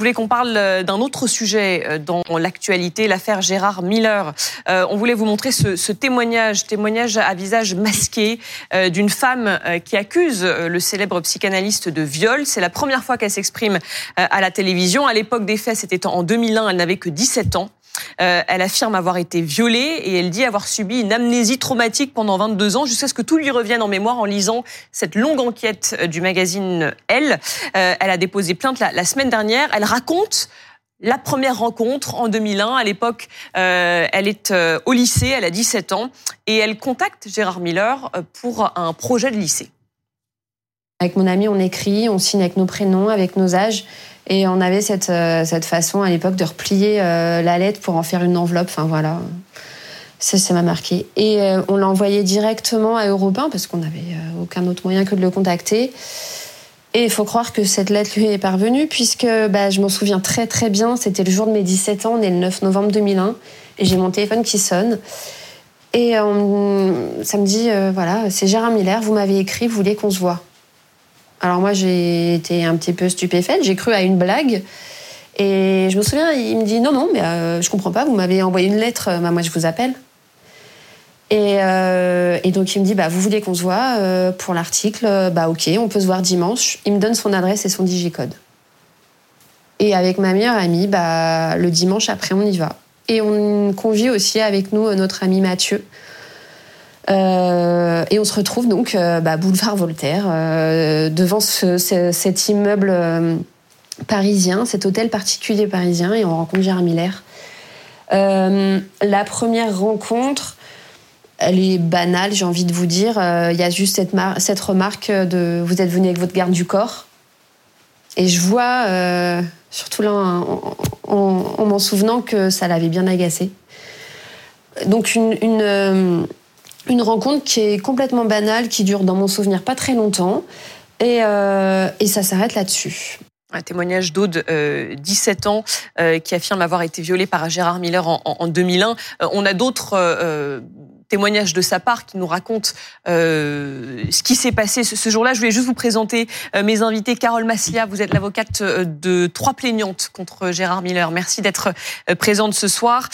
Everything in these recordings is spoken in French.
Je voulais qu'on parle euh, d'un autre sujet euh, dans l'actualité, l'affaire Gérard Miller. Euh, on voulait vous montrer ce, témoignage, témoignage à visage masqué d'une femme qui accuse le célèbre psychanalyste de viol. C'est la première fois qu'elle s'exprime à la télévision. À l'époque des faits, c'était en 2001, elle n'avait que 17 ans. Euh, elle affirme avoir été violée et elle dit avoir subi une amnésie traumatique pendant 22 ans jusqu'à ce que tout lui revienne en mémoire en lisant cette longue enquête euh, du magazine Elle. Euh, elle a déposé plainte la, semaine dernière. Elle raconte la première rencontre en 2001. À l'époque, elle est au lycée, elle a 17 ans, et elle contacte Gérard Miller pour un projet de lycée. Avec mon ami, on écrit, on signe avec nos prénoms, avec nos âges. Et on avait cette, euh, cette façon à l'époque de replier euh, la lettre pour en faire une enveloppe. Enfin voilà, ça, m'a marqué. Et euh, on l'a envoyé directement à Europe parce qu'on n'avait aucun autre moyen que de le contacter. Et il faut croire que cette lettre lui est parvenue, puisque bah, je m'en souviens très très bien. C'était le jour de mes 17 ans, on est le 9 novembre 2001, et j'ai mon téléphone qui sonne. Et ça me dit voilà, c'est Gérard Miller, vous m'avez écrit, vous voulez qu'on se voit. Alors moi, j'ai été un petit peu stupéfaite. J'ai cru à une blague. Et je me souviens, il me dit non, non, mais euh, je comprends pas. Vous m'avez envoyé une lettre. Bah, moi, je vous appelle. Et, euh, et, donc il me dit bah vous voulez qu'on se voit euh, pour l'article bah ok on peut se voir dimanche il me donne son adresse et son digicode et avec ma meilleure amie bah le dimanche après on y va et on convie aussi avec nous notre ami Mathieu euh, et on se retrouve donc euh, bah, boulevard Voltaire, euh, devant cet immeuble parisien, cet hôtel particulier parisien, et on rencontre Gérard Miller. la première rencontre, elle est banale, j'ai envie de vous dire. Il y a juste cette, remarque de vous êtes venu avec votre garde du corps. Et je vois, surtout là, en, en m'en souvenant, que ça l'avait bien agacé. Donc une une rencontre qui est complètement banale, qui dure dans mon souvenir pas très longtemps, et, euh, ça s'arrête là-dessus. Un témoignage d'Aude, 17 ans, euh, qui affirme avoir été violée par Gérard Miller en, 2001. Euh, on a d'autres témoignage de sa part qui nous raconte euh, ce qui s'est passé ce, jour-là. Je voulais juste vous présenter euh, mes invités. Carole Massia, vous êtes l'avocate euh, de trois plaignantes contre Gérard Miller. Merci d'être présente ce soir.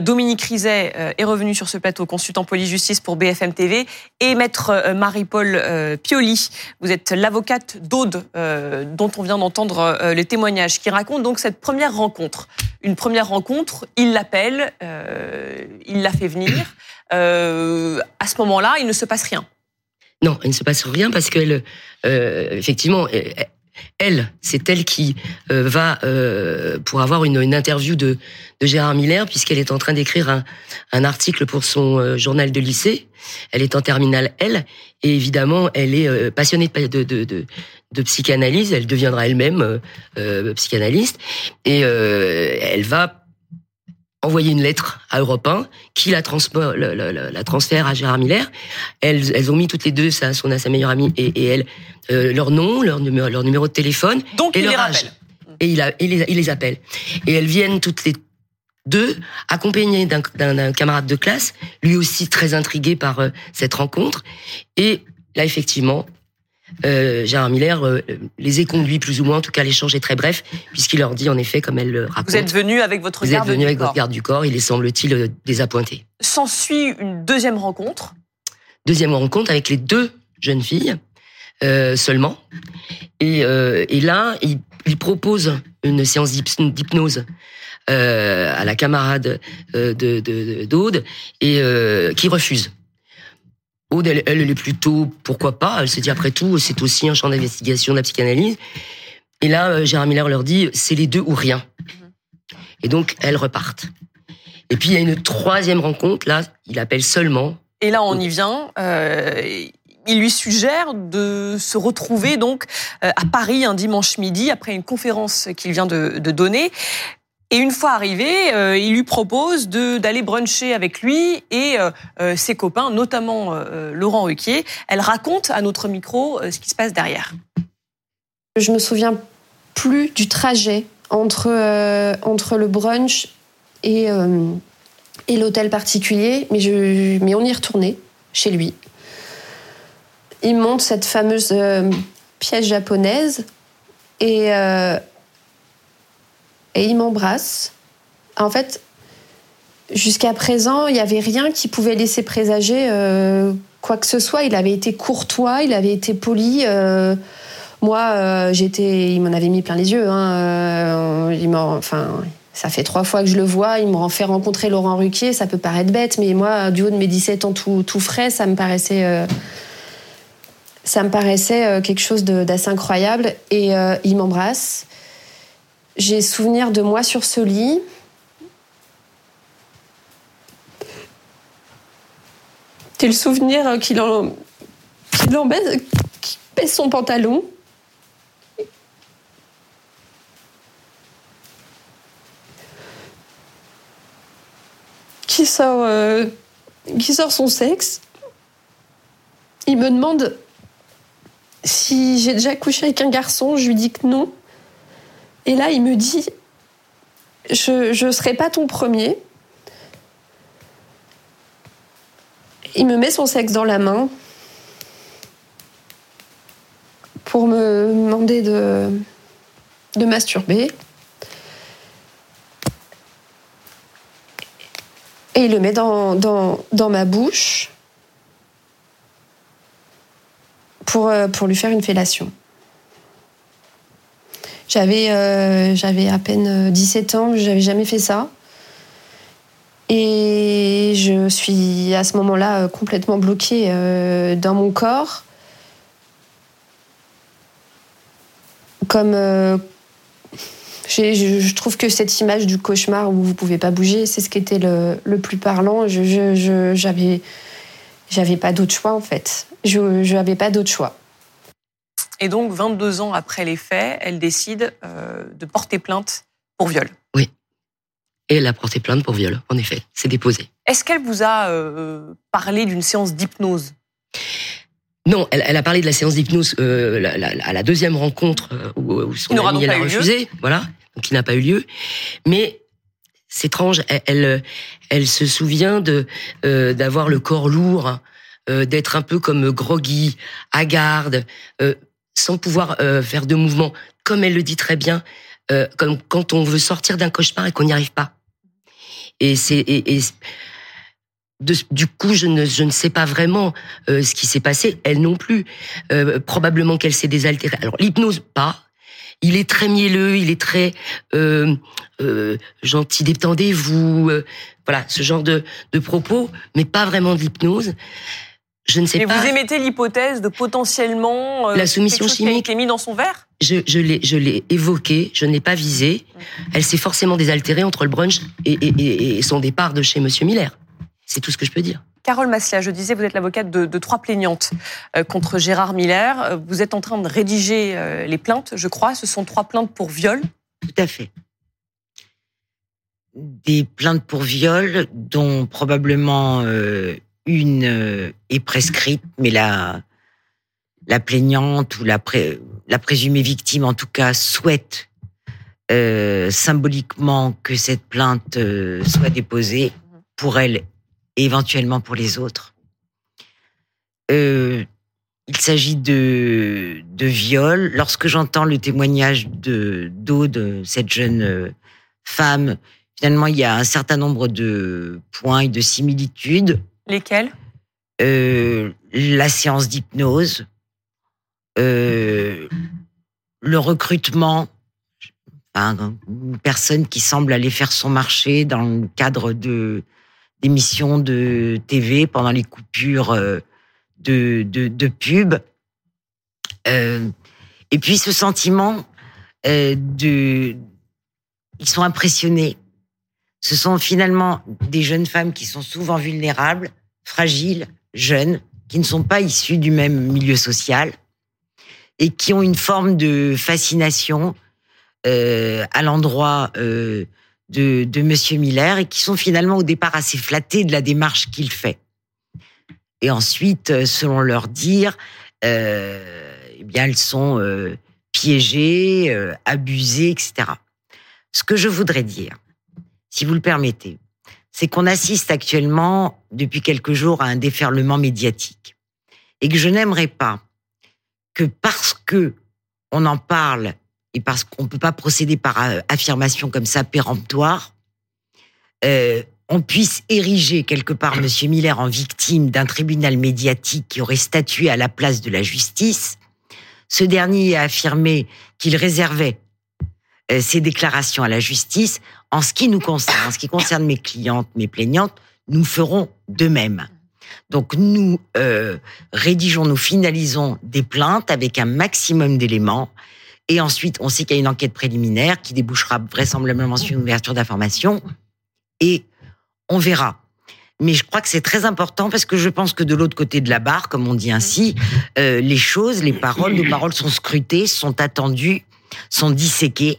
Dominique Rizet est revenu sur ce plateau, consultant police-justice pour BFM TV. Et maître Marie-Paul Pioli, vous êtes l'avocate d'Aude, dont on vient d'entendre les témoignages, qui raconte donc cette première rencontre. Une première rencontre, il l'appelle, il la fait venir. Euh, à ce moment-là, il ne se passe rien. Non, il ne se passe rien parce qu'elle, euh, effectivement, elle, c'est elle qui euh, va euh, pour avoir une, interview de, de, Gérard Miller puisqu'elle est en train d'écrire un, article pour son euh, journal de lycée. Elle est en terminale L et évidemment elle est passionnée de, de, psychanalyse. Elle deviendra elle-même psychanalyste et elle va envoyer une lettre à Europe 1 qui la, la, la, transfère à Gérard Miller. Elles, elles ont mis toutes les deux, sa, son, sa meilleure amie et, et elle, euh, leur nom, leur numéro, leur numéro de téléphone Donc et il leur les âge. Et il, a, il, les, il les appelle. Et elles viennent toutes les deux, accompagnées d'un camarade de classe, lui aussi très intrigué par euh, cette rencontre. Et là, effectivement, euh, Gérard Miller euh, les est conduits plus ou moins. En tout cas, l'échange est très bref, puisqu'il leur dit en effet, comme elle le raconte. Vous êtes venu avec votre vous garde êtes venu avec votre garde du corps. Il est semble-t-il euh, désappointé. S'ensuit une deuxième rencontre. Deuxième rencontre avec les deux jeunes filles euh, seulement. Et, et là, il, il, propose une séance d'hypnose. À la camarade de d'Aude et qui refuse. Aude, elle, elle, est plutôt, pourquoi pas, elle se dit après tout, c'est aussi un champ d'investigation de la psychanalyse. Et là, euh, Gérard Miller leur dit, c'est les deux ou rien. Et donc, elles repartent. Et puis, il y a une troisième rencontre, là, il appelle seulement. Et là, on y vient. Euh, il lui suggère de se retrouver donc euh, à Paris un dimanche midi après une conférence qu'il vient de, de donner. Et une fois arrivé, euh, il lui propose d'aller bruncher avec lui et euh, euh, ses copains, notamment Laurent Ruquier. Elle raconte à notre micro ce qui se passe derrière. Je me souviens plus du trajet entre, entre le brunch et, et l'hôtel particulier, mais, je, mais on y retournait chez lui. Il monte cette fameuse pièce japonaise et et il m'embrasse. En fait, jusqu'à présent, il n'y avait rien qui pouvait laisser présager euh, quoi que ce soit. Il avait été courtois, il avait été poli. Euh, moi, euh, j'étais, il m'en avait mis plein les yeux. Hein, enfin, ça fait trois fois que je le vois. Il me fait rencontrer Laurent Ruquier. Ça peut paraître bête, mais moi, du haut de mes 17 ans tout, tout frais, ça me paraissait ça me paraissait quelque chose d'assez incroyable. Et il m'embrasse. J'ai souvenir de moi sur ce lit. J'ai le souvenir euh, qu'il en, baisse, son pantalon. Qui sort, euh, qui sort son sexe? Il me demande si j'ai déjà couché avec un garçon. Je lui dis que non. Et là, il me dit Je ne serai pas ton premier. Il me met son sexe dans la main pour me demander de, masturber. Et il le met dans ma bouche pour, euh, pour lui faire une fellation. J'avais euh, j'avais à peine 17 ans, j'avais jamais fait ça. Et je suis à ce moment-là euh, complètement bloquée euh, dans mon corps. Comme. Euh, je, trouve que cette image du cauchemar où vous pouvez pas bouger, c'est ce qui était le, le plus parlant. Je, j'avais pas d'autre choix en fait. Je n'avais pas d'autre choix. Et donc, 22 ans après les faits, elle décide de porter plainte pour viol. Oui. Et elle a porté plainte pour viol, en effet. C'est déposé. Est-ce qu'elle vous a euh, parlé d'une séance d'hypnose? Non, elle, a parlé de la séance d'hypnose euh, à la deuxième rencontre euh, où, son amie elle a refusé, voilà, donc qui n'a pas eu lieu. Mais c'est étrange, elle, elle, se souvient de d'avoir le corps lourd, d'être un peu comme groggy, hagarde, sans pouvoir faire de mouvements, comme elle le dit très bien, comme quand on veut sortir d'un cauchemar et qu'on n'y arrive pas. Et c'est du coup, je ne, je ne sais pas vraiment euh, ce qui s'est passé. Elle non plus. Euh, probablement qu'elle s'est désaltérée. Alors l'hypnose, pas. Il est très mielleux, il est très euh, euh gentil. Détendez-vous. voilà, ce genre de, de propos, mais pas vraiment de l'hypnose. Je ne sais pas. Mais vous émettez l'hypothèse de potentiellement la soumission chimique qui est mis dans son verre je, je l'ai, je l'ai évoqué, je n'ai pas visé. Elle s'est forcément désaltérée entre le brunch et, et, et, son départ de chez Monsieur Miller. C'est tout ce que je peux dire. Carole Massia, je disais, vous êtes l'avocate de, de, trois plaignantes euh, contre Gérard Miller. Euh, vous êtes en train de rédiger euh, les plaintes, je crois. Ce sont trois plaintes pour viol. Tout à fait. Des plaintes pour viol, dont probablement une est prescrite, mais la, la plaignante ou la, la présumée victime, en tout cas, souhaite euh, symboliquement que cette plainte euh, soit déposée pour elle et éventuellement pour les autres. Euh, il s'agit de, de viol. Lorsque j'entends le témoignage de d'Aude, cette jeune euh, femme, finalement, il y a un certain nombre de points et de similitudes. Lesquels? Euh, La séance d'hypnose, euh, le recrutement, une personne qui semble aller faire son marché dans le cadre de d'émissions de TV pendant les coupures euh, de, de, pub. Euh, et puis ce sentiment de... Ils sont impressionnés. Ce sont finalement des jeunes femmes qui sont souvent vulnérables, fragiles, jeunes, qui ne sont pas issues du même milieu social et qui ont une forme de fascination euh, à l'endroit euh, de, de Monsieur Miller et qui sont finalement au départ assez flattés de la démarche qu'il fait. Et ensuite, euh, selon leur dire, eh bien, elles sont piégées, abusées, etc. Ce que je voudrais dire, si vous le permettez, c'est qu'on assiste actuellement, depuis quelques jours, à un déferlement médiatique. Et que je n'aimerais pas que parce que on en parle et parce qu'on ne peut pas procéder par euh, affirmation comme ça péremptoire, euh, on puisse ériger quelque part M. Miller en victime d'un tribunal médiatique qui aurait statué à la place de la justice. Ce dernier a affirmé qu'il réservait euh, ses déclarations à la justice. En ce qui nous concerne, en ce qui concerne mes clientes, mes plaignantes, nous ferons de même. Donc nous euh, rédigeons, nous finalisons des plaintes avec un maximum d'éléments. Et ensuite, on sait qu'il y a une enquête préliminaire qui débouchera vraisemblablement sur une ouverture d'information. Et on verra. Mais je crois que c'est très important parce que je pense que de l'autre côté de la barre, comme on dit ainsi, euh, les choses, les paroles, nos paroles sont scrutées, sont attendues, sont disséquées,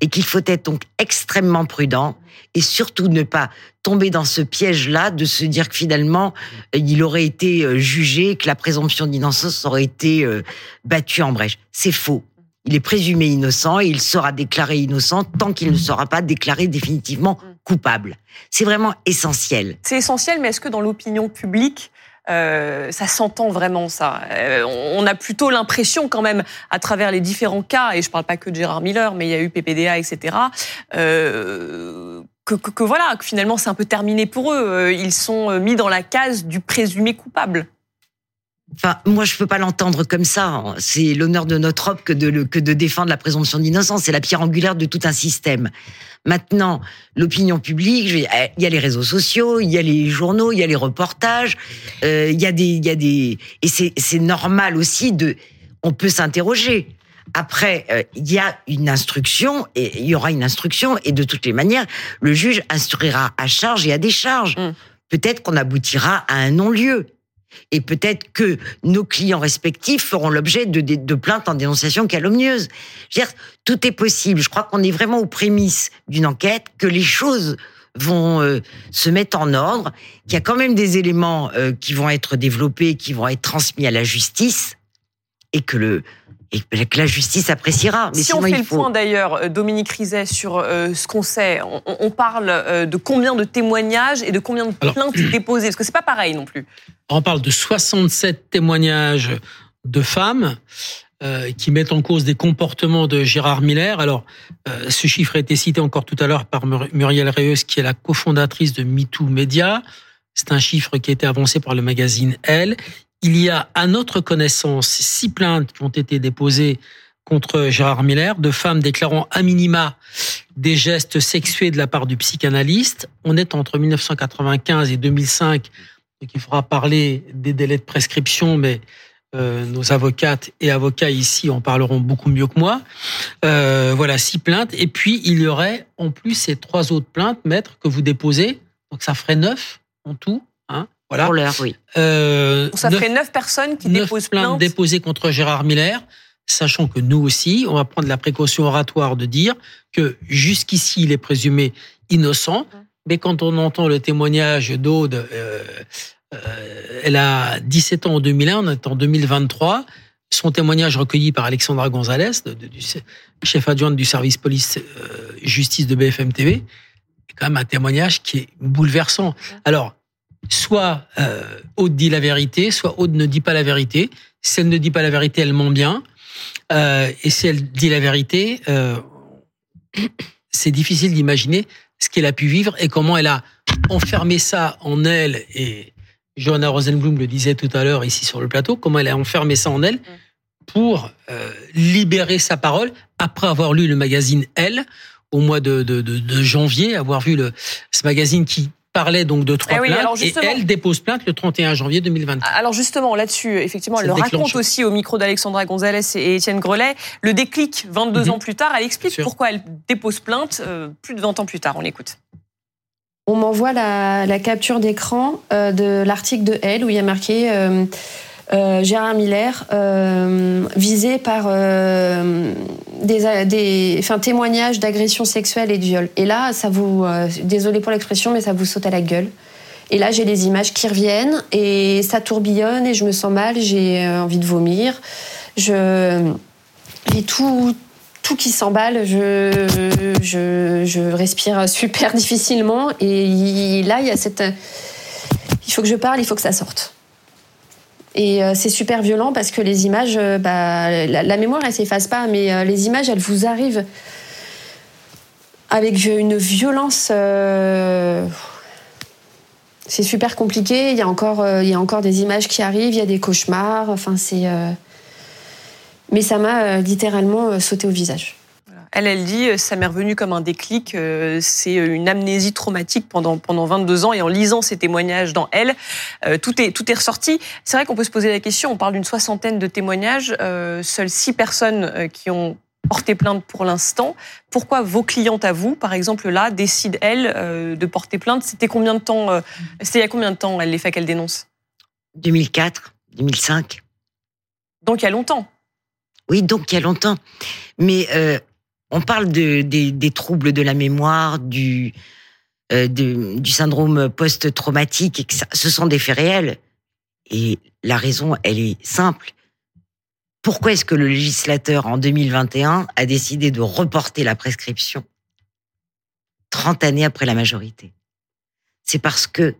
et qu'il faut être donc extrêmement prudent et surtout ne pas tomber dans ce piège-là de se dire que finalement il aurait été euh, jugé, que la présomption d'innocence aurait été euh, battue en brèche. C'est faux. Il est présumé innocent et il sera déclaré innocent tant qu'il ne sera pas déclaré définitivement coupable. C'est vraiment essentiel. C'est essentiel, mais est-ce que dans l'opinion publique, euh, ça s'entend vraiment ça. Euh, on a plutôt l'impression quand même, à travers les différents cas, et je ne parle pas que de Gérard Miller, mais il y a eu PPDA, etc., euh, que, que, que, voilà, que finalement c'est un peu terminé pour eux. Ils sont mis dans la case du présumé coupable. Enfin, moi, je peux pas l'entendre comme ça. C'est l'honneur de notre homme que de, que de défendre la présomption d'innocence. C'est la pierre angulaire de tout un système. Maintenant, l'opinion publique, il y a les réseaux sociaux, il y a les journaux, il y a les reportages, euh, il y a des, il y a des, et c'est normal aussi de, on peut s'interroger. Après, euh, il y a une instruction et il y aura une instruction et de toutes les manières, le juge instruira à charge et à décharge. Mmh. Peut-être qu'on aboutira à un non-lieu. Et peut-être que nos clients respectifs feront l'objet de, plaintes en dénonciation calomnieuse. Je veux dire, tout est possible. Je crois qu'on est vraiment aux prémices d'une enquête, que les choses vont euh, se mettre en ordre, qu'il y a quand même des éléments euh, qui vont être développés, qui vont être transmis à la justice, et que le et que la justice appréciera. Mais si on fait le point d'ailleurs, euh, Dominique Rizet, sur ce qu'on sait, on, parle de combien de témoignages et de combien de plaintes déposées, parce que c'est pas pareil non plus. On parle de 67 témoignages de femmes euh, qui mettent en cause des comportements de Gérard Miller. Alors, euh, ce chiffre a été cité encore tout à l'heure par Muriel Reus, qui est la cofondatrice de MeToo Media. C'est un chiffre qui a été avancé par le magazine Elle. Il y a, à notre connaissance, six plaintes qui ont été déposées contre Gérard Miller, de femmes déclarant à minima des gestes sexués de la part du psychanalyste. On est entre 1995 et 2005 il faudra parler des délais de prescription, mais euh, nos avocates et avocats ici en parleront beaucoup mieux que moi. Euh, voilà, six plaintes. Et puis, il y aurait en plus ces trois autres plaintes, maître, que vous déposez. Donc, ça ferait neuf en tout. Hein, voilà. Pour l'heure, oui. Euh, ça ferait neuf personnes qui neuf déposent plaintes déposées contre Gérard Miller, sachant que nous aussi, on va prendre la précaution oratoire de dire que jusqu'ici, il est présumé innocent. Mmh. Mais quand on entend le témoignage d'Aude, euh, euh, elle a 17 ans en 2001, on est en 2023. Son témoignage recueilli par Alexandra Gonzalez, du chef adjointe du service police euh, justice de BFM TV, est quand même un témoignage qui est bouleversant. Alors, soit euh, Aude dit la vérité, soit Aude ne dit pas la vérité. Si elle ne dit pas la vérité, elle ment bien. Euh, et si elle dit la vérité, euh, c'est difficile d'imaginer ce qu'elle a pu vivre et comment elle a enfermé ça en elle. Et Johanna Rosenblum le disait tout à l'heure ici sur le plateau, comment elle a enfermé ça en elle pour euh, libérer sa parole après avoir lu le magazine Elle au mois de, de, de, janvier, avoir vu le, ce magazine qui parlait donc de trois eh plaintes et elle dépose plainte le 31 janvier 2023. Alors justement là-dessus, effectivement, elle le raconte aussi au micro d'Alexandra Gonzalez et Étienne Grelet. Le déclic 22 mhm. ans plus tard, elle explique pourquoi elle dépose plainte euh, plus de 20 ans plus tard. On l'écoute. On m'envoie la, la, capture d'écran euh, de l'article de Elle où il y a marqué euh, Gérard Miller visé par des, des enfin, témoignages d'agression sexuelle et de viol. Et là, ça vous, euh, désolé pour l'expression, mais ça vous saute à la gueule. Et là, j'ai les images qui reviennent et ça tourbillonne et je me sens mal, j'ai euh, envie de vomir. Je, j'ai tout, tout qui s'emballe, je, je, je, respire super difficilement et là, il y a cette, il faut que je parle, il faut que ça sorte. Et c'est super violent parce que les images, bah, la, mémoire, elle s'efface pas, mais les images, elles vous arrivent avec une violence c'est super compliqué. Il y a encore, euh, des images qui arrivent, il y a des cauchemars. Enfin, c'est. Euh, mais ça m'a euh, littéralement sauté au visage. Elle, elle dit, ça m'est revenu comme un déclic. C'est une amnésie traumatique pendant pendant 22 ans. Et en lisant ces témoignages dans Elle, tout est tout est ressorti. C'est vrai qu'on peut se poser la question. On parle d'une soixantaine de témoignages. Seules six personnes qui ont porter plainte pour l'instant. Pourquoi vos clientes à vous, par exemple là, décident elles euh, de porter plainte? C'était combien de temps euh, C'était il y a combien de temps les faits qu'elles dénoncent? 2004, 2005. Donc il y a longtemps. Oui, donc il y a longtemps. Mais euh, on parle de, des, troubles de la mémoire, du, du syndrome post-traumatique, ce sont des faits réels. Et la raison, elle est simple pourquoi est-ce que le législateur, en 2021, a décidé de reporter la prescription 30 années après la majorité? C'est parce que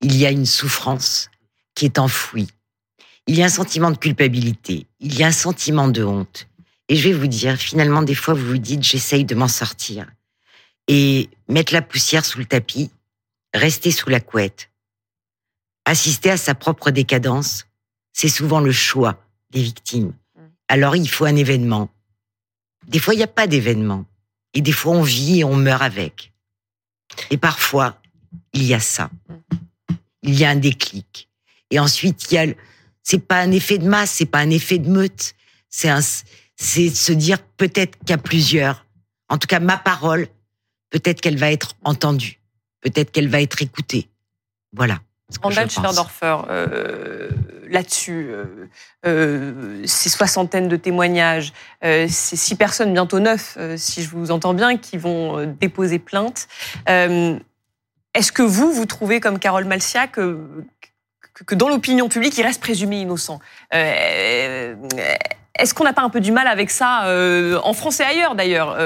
il y a une souffrance qui est enfouie. Il y a un sentiment de culpabilité. Il y a un sentiment de honte. Et je vais vous dire, finalement, des fois, vous vous dites, j'essaye de m'en sortir. Et mettre la poussière sous le tapis, rester sous la couette, assister à sa propre décadence, c'est souvent le choix des victimes. Alors il faut un événement. Des fois, il n'y a pas d'événement. Et des fois, on vit et on meurt avec. Et parfois, il y a ça. Il y a un déclic. Et ensuite, il y a, c'est pas un effet de masse, c'est pas un effet de meute. C'est un, c'est se dire peut-être a plusieurs. En tout cas, ma parole, peut-être qu'elle va être entendue. Peut-être qu'elle va être écoutée. Voilà. Randall Schwerdorfer, euh, là-dessus, euh, euh, ces soixantaines de témoignages, euh, ces six personnes, bientôt neuf, si je vous entends bien, qui vont déposer plainte. Est-ce que vous, vous trouvez, comme Carole Malcia, que, que dans l'opinion publique, il reste présumé innocent? Est-ce qu'on n'a pas un peu du mal avec ça, en France et ailleurs d'ailleurs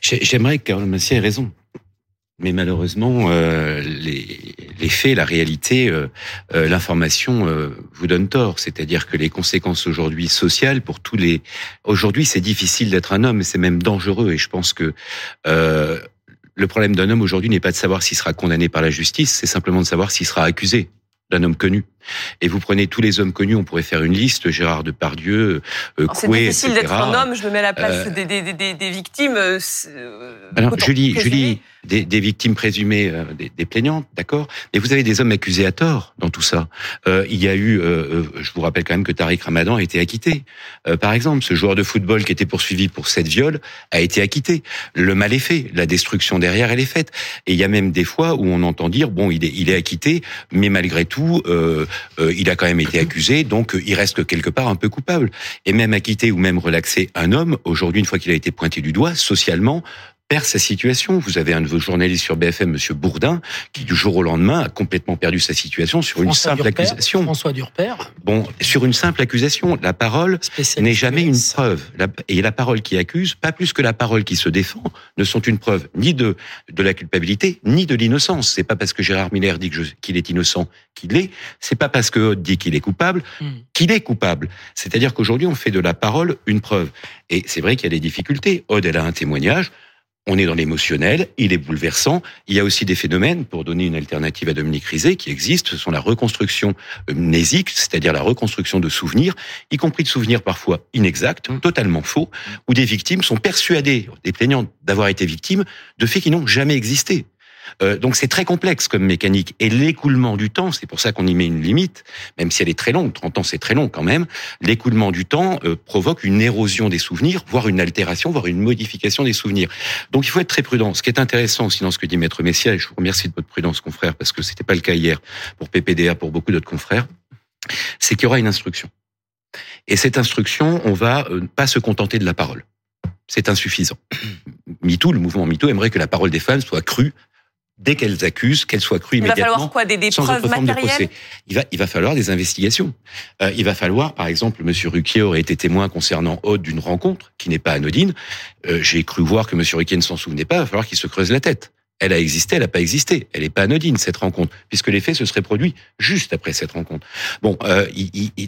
J'aimerais que Carole Malcia ait raison. Mais malheureusement, euh, les, les, faits, la réalité, euh, euh, l'information vous donne tort. C'est-à-dire que les conséquences aujourd'hui sociales pour tous les... Aujourd'hui, c'est difficile d'être un homme, c'est même dangereux. Et je pense que le problème d'un homme aujourd'hui n'est pas de savoir s'il sera condamné par la justice, c'est simplement de savoir s'il sera accusé d'un homme connu. Et vous prenez tous les hommes connus, on pourrait faire une liste, Gérard Depardieu, euh, C'est difficile d'être un homme, je me mets à la place euh, des, des, des, des, victimes. Euh, alors, Julie, Julie, des, des, victimes présumées, euh, des, des, plaignantes, d'accord? Mais vous avez des hommes accusés à tort dans tout ça. Euh, il y a eu, je vous rappelle quand même que Tariq Ramadan a été acquitté. par exemple, ce joueur de football qui était poursuivi pour cette viol a été acquitté. Le mal est fait, la destruction derrière, elle est faite. Et il y a même des fois où on entend dire, bon, il est, il est acquitté, mais malgré tout, euh, euh, il a quand même été accusé, donc euh, il reste quelque part un peu coupable. Et même acquitté ou même relaxé un homme, aujourd'hui, une fois qu'il a été pointé du doigt, socialement, perd sa situation. Vous avez un de vos journalistes sur BFM, Monsieur Bourdin, qui du jour au lendemain a complètement perdu sa situation sur une simple accusation. François Durper. Bon, sur une simple accusation, la parole n'est jamais une preuve. et la parole qui accuse, pas plus que la parole qui se défend, ne sont une preuve ni de de la culpabilité ni de l'innocence. C'est pas parce que Gérard Miller dit qu'il est innocent qu'il l'est. C'est pas parce que Haute dit qu'il est coupable hmm. qu'il est coupable. C'est-à-dire qu'aujourd'hui, on fait de la parole une preuve. Et c'est vrai qu'il y a des difficultés. Aude, elle a un témoignage on est dans l'émotionnel, il est bouleversant. Il y a aussi des phénomènes, pour donner une alternative à Dominique Rizet, qui existent. Ce sont la reconstruction mnésique, c'est-à-dire la reconstruction de souvenirs, y compris de souvenirs parfois inexacts, mmh. totalement faux, où des victimes sont persuadées, des plaignants, d'avoir été victimes de faits qui n'ont jamais existé. Euh, donc c'est très complexe comme mécanique. Et l'écoulement du temps, c'est pour ça qu'on y met une limite, même si elle est très longue, 30 ans c'est très long quand même, l'écoulement du temps euh, provoque une érosion des souvenirs, voire une altération, voire une modification des souvenirs. Donc il faut être très prudent. Ce qui est intéressant aussi dans ce que dit Maître Messia, et je vous remercie de votre prudence confrère, parce que c'était pas le cas hier pour PPDA, pour beaucoup d'autres confrères, c'est qu'il y aura une instruction. Et cette instruction, on va euh, pas se contenter de la parole. C'est insuffisant. MeToo, le mouvement MeToo aimerait que la parole des femmes soit crue dès qu'elles accusent, qu'elles soient crues immédiatement. Il va falloir quoi Des, des preuves matérielles il va, il va falloir des investigations. Euh, il va falloir, par exemple, Monsieur Ruquier aurait été témoin concernant Aude d'une rencontre qui n'est pas anodine. Euh, J'ai cru voir que Monsieur Ruquier ne s'en souvenait pas. Il va falloir qu'il se creuse la tête. Elle a existé, elle n'a pas existé. Elle n'est pas anodine, cette rencontre, puisque les faits se seraient produits juste après cette rencontre. Bon, euh,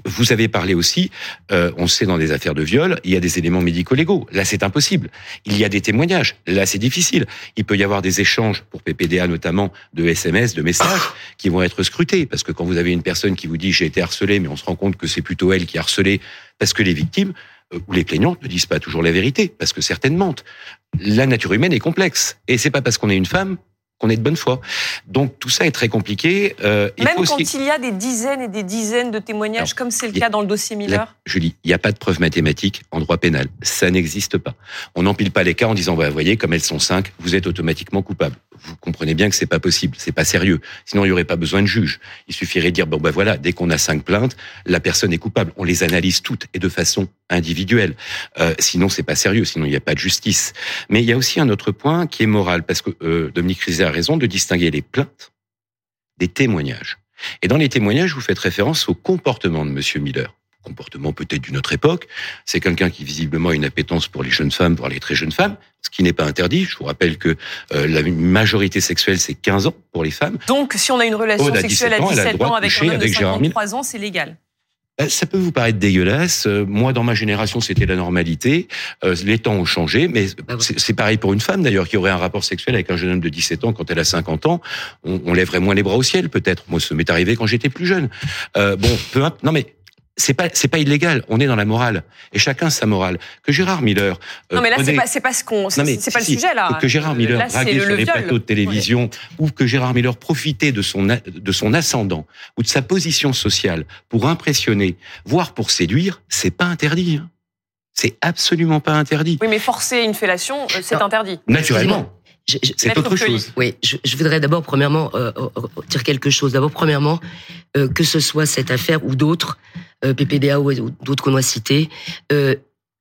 vous avez parlé aussi, euh, on sait dans des affaires de viol, il y a des éléments médico-légaux. Là, c'est impossible. Il y a des témoignages. Là, c'est difficile. Il peut y avoir des échanges, pour PPDA notamment, de SMS, de messages, qui vont être scrutés. Parce que quand vous avez une personne qui vous dit j'ai été harcelé, mais on se rend compte que c'est plutôt elle qui a harcelé, parce que les victimes, euh, ou les plaignantes ne disent pas toujours la vérité, parce que certaines mentent. La nature humaine est complexe, et c'est pas parce qu'on est une femme qu'on est de bonne foi. Donc tout ça est très compliqué. Euh, Même quand il y a des dizaines et des dizaines de témoignages, comme c'est le cas dans le dossier Miller Julie, il n'y a pas de preuve mathématique en droit pénal. Ça n'existe pas. On n'empile pas les cas en disant, bah, voyez, comme elles sont cinq, vous êtes automatiquement coupable. Vous comprenez bien que c'est pas possible, c'est pas sérieux. Sinon, il n'y aurait pas besoin de juge. Il suffirait de dire, bon, ben voilà, dès qu'on a cinq plaintes, la personne est coupable. On les analyse toutes et de façon individuelle. Euh, sinon, c'est pas sérieux. Sinon, il n'y a pas de justice. Mais il y a aussi un autre point qui est moral, parce que euh, Dominique Rizet a raison de distinguer les plaintes des témoignages. Et dans les témoignages, vous faites référence au comportement de Monsieur Miller comportement peut-être d'une autre époque. C'est quelqu'un qui visiblement a une appétence pour les jeunes femmes, pour les très jeunes femmes, ce qui n'est pas interdit. Je vous rappelle que euh, la majorité sexuelle, c'est 15 ans pour les femmes. Donc, si on a une relation sexuelle à 17 ans, avec un homme de 53 ans, c'est légal ça peut vous paraître dégueulasse. Euh, moi, dans ma génération, c'était la normalité. Euh, les temps ont changé, mais bah c'est pareil pour une femme d'ailleurs qui aurait un rapport sexuel avec un jeune homme de 17 ans quand elle a 50 ans. On, on lèverait moins les bras au ciel, peut-être. Moi, ça m'est arrivé quand j'étais plus jeune. Euh, bon, peu Non, mais c'est pas c'est pas illégal. On est dans la morale et chacun sa morale. Que Gérard Miller. non mais là c'est pas c'est pas ce qu'on c'est pas le sujet là. Que Gérard Miller draguait sur les plateaux de télévision ou que Gérard Miller profitait de son de son ascendant ou de sa position sociale pour impressionner, voire pour séduire, c'est pas interdit. Hein. C'est absolument pas interdit. Oui, mais forcer une fellation, euh, c'est interdit. Naturellement. C'est autre chose. Oui, je, je voudrais d'abord, premièrement, euh, euh, dire quelque chose. D'abord, premièrement, euh, que ce soit cette affaire ou d'autres, euh, PPDA ou d'autres qu'on a cités, euh,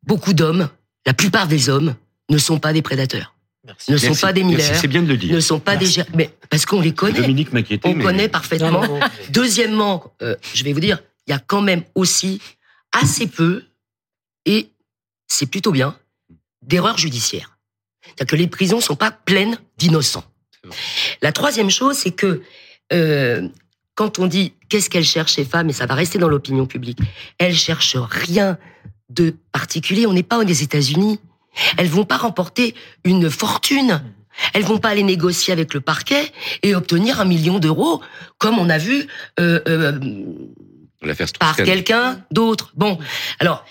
beaucoup d'hommes, la plupart des hommes, ne sont pas des prédateurs. Merci. Ne sont pas des Miller. C'est bien de le dire. Ne sont pas des, mais parce qu'on les connaît. Dominique On connaît parfaitement. Deuxièmement, je vais vous dire, il y a quand même aussi assez peu, et c'est plutôt bien, d'erreurs judiciaires. C'est-à-dire que les prisons sont pas pleines d'innocents. La troisième chose, c'est que euh, quand on dit qu'est-ce qu'elles cherchent ces femmes, et ça va rester dans l'opinion publique, elles cherchent rien de particulier. On n'est pas aux États-Unis. Elles vont pas remporter une fortune. Elles vont pas aller négocier avec le parquet et obtenir un million d'euros, comme on a vu euh, euh, par quelqu'un d'autre. Bon, alors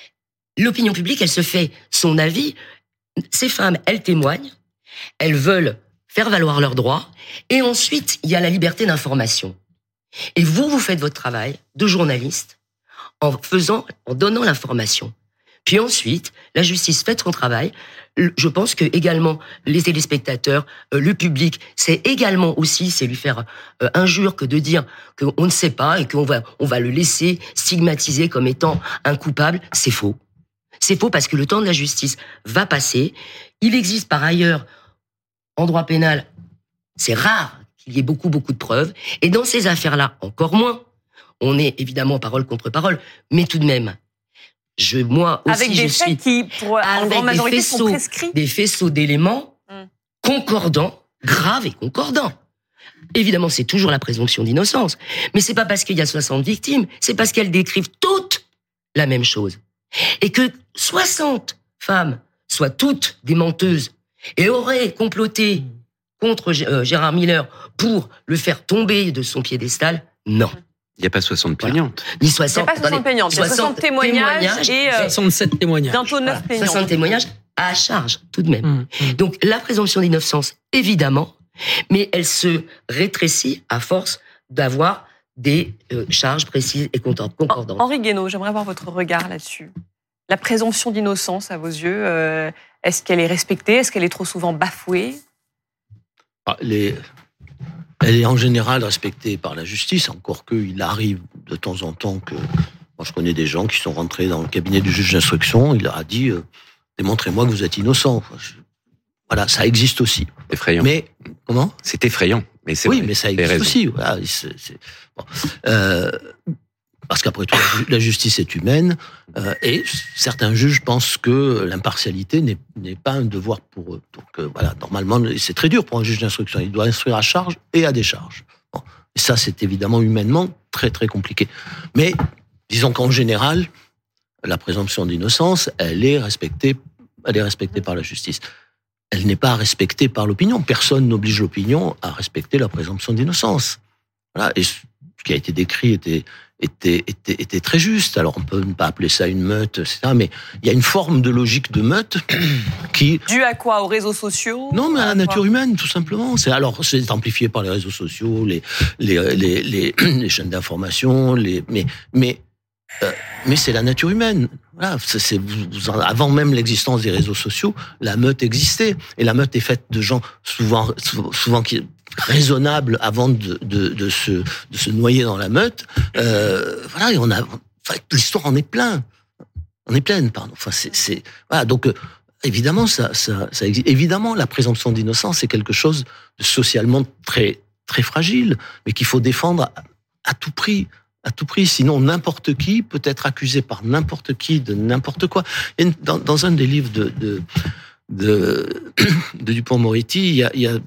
l'opinion publique, elle se fait son avis ces femmes, elles témoignent, elles veulent faire valoir leurs droits, et ensuite, il y a la liberté d'information. Et vous, vous faites votre travail de journaliste en faisant, en donnant l'information. Puis ensuite, la justice fait son travail. Je pense que également les téléspectateurs, euh, le public, c'est également aussi, c'est lui faire euh, injure que de dire qu'on ne sait pas et qu'on va, on va le laisser stigmatiser comme étant un coupable. C'est faux. C'est faux parce que le temps de la justice va passer. Il existe par ailleurs, en droit pénal, c'est rare qu'il y ait beaucoup, beaucoup de preuves. Et dans ces affaires-là, encore moins. On est évidemment parole contre parole, mais tout de même, je, moi aussi, avec des faits qui, pour, en grande majorité, des faisceaux, sont. Des faisceaux d'éléments hmm. concordants, graves et concordants. Évidemment, c'est toujours la présomption d'innocence. Mais c'est pas parce qu'il y a 60 victimes, c'est parce qu'elles décrivent toutes la même chose et que 60 femmes soient toutes des menteuses et auraient comploté contre euh, Gérard Miller pour le faire tomber de son piédestal, non. Il n'y a pas 60 plaignantes. Ni 60. Il n'y a pas 60 plaignantes. Il y a 60 témoignages, et 67 euh, témoignages. Bientôt 9 plaignantes. 60 témoignages à charge, tout de même. Mmh, mmh. Donc, la présomption d'innocence, évidemment, mais elle se rétrécit à force d'avoir des euh, charges précises et concordantes. Henri Guénaud, j'aimerais avoir votre regard là-dessus. La présomption d'innocence, à vos yeux, euh, est-ce qu'elle est respectée? Est-ce qu'elle est trop souvent bafouée? Ah, Elle est en général respectée par la justice, encore qu'il arrive de temps en temps que... Moi, je connais des gens qui sont rentrés dans le cabinet du juge d'instruction, il leur a dit euh, Démontrez-moi que vous êtes innocent ». Voilà, ça existe aussi. Effrayant. Mais comment? C'est effrayant. Mais oui, mais ça existe aussi. Voilà, euh, parce qu'après tout, la justice est humaine, euh, et certains juges pensent que l'impartialité n'est pas un devoir pour eux. Donc euh, voilà, normalement, c'est très dur pour un juge d'instruction. Il doit instruire à charge et à décharge. Bon. Et ça, c'est évidemment humainement très très compliqué. Mais disons qu'en général, la présomption d'innocence, elle est respectée, elle est respectée par la justice. Elle n'est pas respectée par l'opinion. Personne n'oblige l'opinion à respecter la présomption d'innocence. Voilà. Et ce qui a été décrit était était, était, était très juste. Alors on peut ne pas appeler ça une meute, etc. Mais il y a une forme de logique de meute qui dû à quoi? Aux réseaux sociaux? Non, mais à, la nature humaine, tout simplement. C'est alors c'est amplifié par les réseaux sociaux, les les les, les, les chaînes d'information, les mais mais euh, mais c'est la nature humaine. Voilà, c'est avant même l'existence des réseaux sociaux, la meute existait et la meute est faite de gens souvent souvent qui raisonnable avant de, de, de, se, de se noyer dans la meute. Euh, voilà, et on a, enfin, l'histoire en est plein. On est pleine, pardon. Enfin, c'est, voilà, donc, euh, évidemment, ça, ça, ça existe. Évidemment, la présomption d'innocence, c'est quelque chose de socialement très, très fragile, mais qu'il faut défendre à, tout prix à tout prix. Sinon, n'importe qui peut être accusé par n'importe qui de n'importe quoi. dans, un des livres de, Dupont-Moretti, il y a,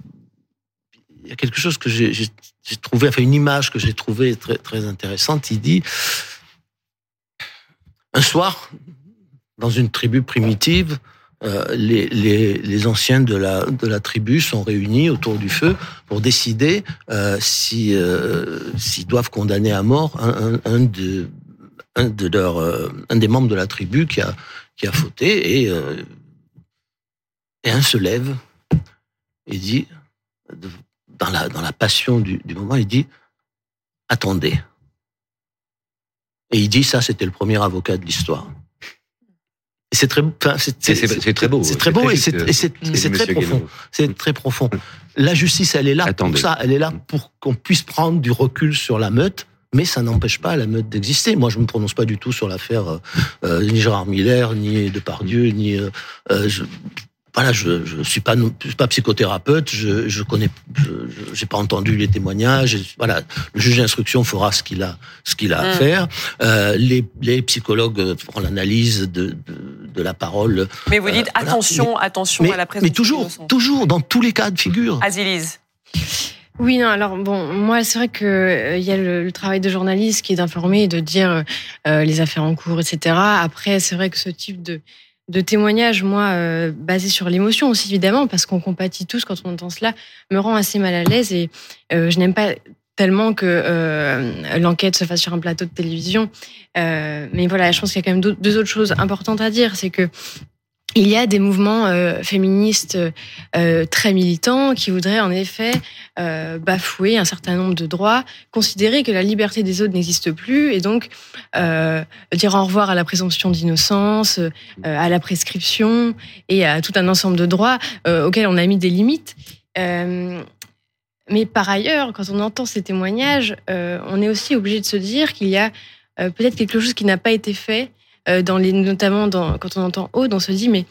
quelque chose que j'ai trouvé, enfin une image que j'ai trouvée très intéressante. Il dit un soir, dans une tribu primitive, euh, les, anciens de la, tribu sont réunis autour du feu pour décider euh, si euh, s'ils doivent condamner à mort un, des membres de la tribu qui a fauté et un se lève et dit dans la, passion du moment, il dit Attendez. Et il dit Ça, c'était le premier avocat de l'histoire. C'est très, c'est très beau. C'est très beau et c'est très profond. C'est très profond. La justice, elle est là pour ça. Elle est là pour qu'on puisse prendre du recul sur la meute, mais ça n'empêche pas la meute d'exister. Moi, je ne me prononce pas du tout sur l'affaire euh, euh ni Gérard Miller, ni Depardieu, ni euh, euh je, voilà, je je suis pas suis pas psychothérapeute, je je connais, je j'ai pas entendu les témoignages. Voilà, le juge d'instruction fera ce qu'il a ce qu'il a à mm. faire. Euh, les les psychologues feront l'analyse de, de, de la parole. Mais vous dites euh, attention, attention à la présence. Mais toujours, toujours dans tous les cas de figure. Azilise. Oui, non, alors bon, moi c'est vrai que euh, il y a le, travail de journaliste qui est d'informer et de dire euh, les affaires en cours, etc. Après, c'est vrai que ce type de de témoignages, moi, euh, basés sur l'émotion aussi, évidemment, parce qu'on compatit tous quand on entend cela, me rend assez mal à l'aise et euh, je n'aime pas tellement que euh, l'enquête se fasse sur un plateau de télévision. mais voilà, je pense qu'il y a quand même deux autres choses importantes à dire. C'est que il y a des mouvements euh, féministes euh, très militants qui voudraient en effet euh, bafouer un certain nombre de droits, considérer que la liberté des autres n'existe plus et donc dire au revoir à la présomption d'innocence, à la prescription et à tout un ensemble de droits auxquels on a mis des limites. mais par ailleurs, quand on entend ces témoignages, on est aussi obligé de se dire qu'il y a peut-être quelque chose qui n'a pas été fait dans les, notamment dans, quand on entend Aude, on se dit, mais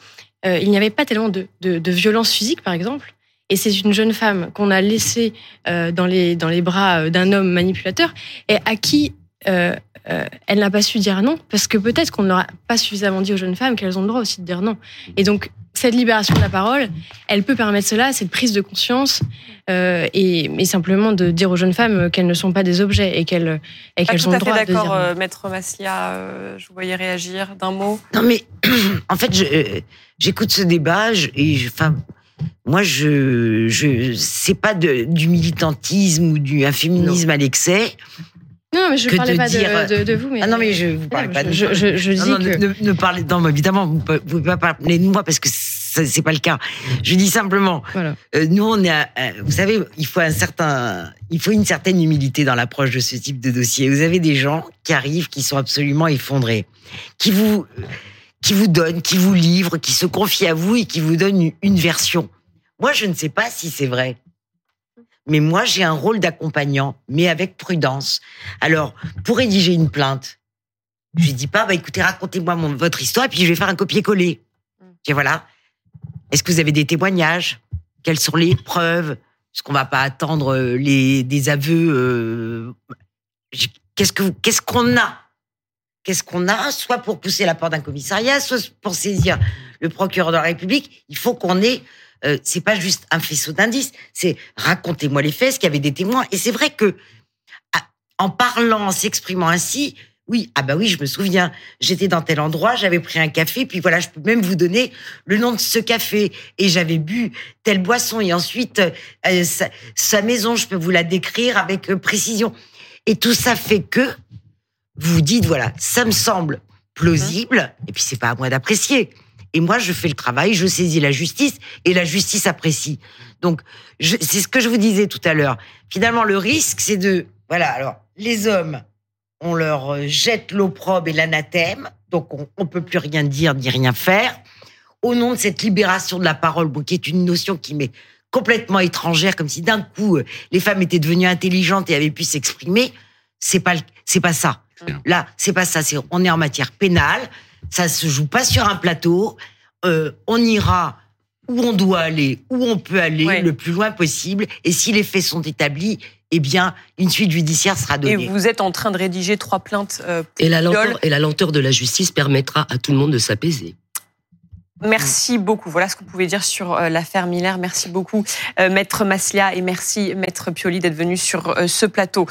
euh, il n'y avait pas tellement de, de, de violence physique, par exemple. Et c'est une jeune femme qu'on a laissée euh, dans, les, dans les bras d'un homme manipulateur et à qui euh, elle n'a pas su dire non, parce que peut-être qu'on n'aura pas suffisamment dit aux jeunes femmes qu'elles ont le droit aussi de dire non. Et donc, cette libération de la parole, elle peut permettre cela, cette prise de conscience, euh, et, et, simplement de dire aux jeunes femmes qu'elles ne sont pas des objets et qu'elles et qu'elles ont le droit de dire. D'accord, euh, maître Maslia, euh, je vous voyais réagir d'un mot. Non mais en fait, j'écoute ce débat et enfin. Moi, je, je, c'est pas de, du militantisme ou du un féminisme à l'excès. Non, mais je ne parlais pas de, de, vous. Mais ah non, mais je vous parlais pas de je, je, je dis que... ne, ne, parlez, non, évidemment, vous ne pouvez pas parler de moi parce que c'est pas le cas. Je dis simplement, voilà. euh, nous, on est, à, vous savez, il faut un certain, il faut une certaine humilité dans l'approche de ce type de dossier. Vous avez des gens qui arrivent, qui sont absolument effondrés, qui vous, qui vous donnent, qui vous livrent, qui se confient à vous et qui vous donnent une, une version. Moi, je ne sais pas si c'est vrai. Mais moi, j'ai un rôle d'accompagnant, mais avec prudence. Alors, pour rédiger une plainte, je lui dis pas, bah écoutez, racontez-moi votre histoire, et puis je vais faire un copier-coller. Et voilà. Est-ce que vous avez des témoignages? Quelles sont les preuves? Est-ce qu'on va pas attendre euh, les des aveux euh, qu'est-ce que qu'est-ce qu'on a? Qu'est-ce qu'on a? Soit pour pousser la porte d'un commissariat, soit pour saisir le procureur de la République. Il faut qu'on ait euh, c'est pas juste un faisceau d'indices, c'est racontez-moi les faits, ce qu'il y avait des témoins. Et c'est vrai que en parlant, en s'exprimant ainsi, oui, ah bah oui, je me souviens, j'étais dans tel endroit, j'avais pris un café, puis voilà, je peux même vous donner le nom de ce café, et j'avais bu telle boisson, et ensuite euh, sa, maison, je peux vous la décrire avec euh, précision. Et tout ça fait que vous vous dites, voilà, ça me semble plausible, et puis c'est pas à moi d'apprécier. Et moi, je fais le travail, je saisis la justice, et la justice apprécie. Donc, c'est ce que je vous disais tout à l'heure. Finalement, le risque, c'est de, voilà, alors, les hommes, on leur euh, jette l'opprobre et l'anathème, donc on ne peut plus rien dire ni rien faire. Au nom de cette libération de la parole, qui est une notion qui m'est complètement étrangère, comme si d'un coup euh, les femmes étaient devenues intelligentes et avaient pu s'exprimer, c'est pas c'est pas ça. Là, c'est pas ça. C'est on est en matière pénale, ça se joue pas sur un plateau. Euh, on ira où on doit aller, où on peut aller, le plus loin possible. Et si les faits sont établis, eh bien, une suite judiciaire sera donnée. Et vous êtes en train de rédiger trois plaintes. Euh, et, la lenteur, et la lenteur de la justice permettra à tout le monde de s'apaiser. Merci beaucoup. Voilà ce qu'on pouvait dire sur euh, l'affaire Miller. Merci beaucoup, Maître Maslia, et merci, Maître Pioli, d'être venu sur ce plateau.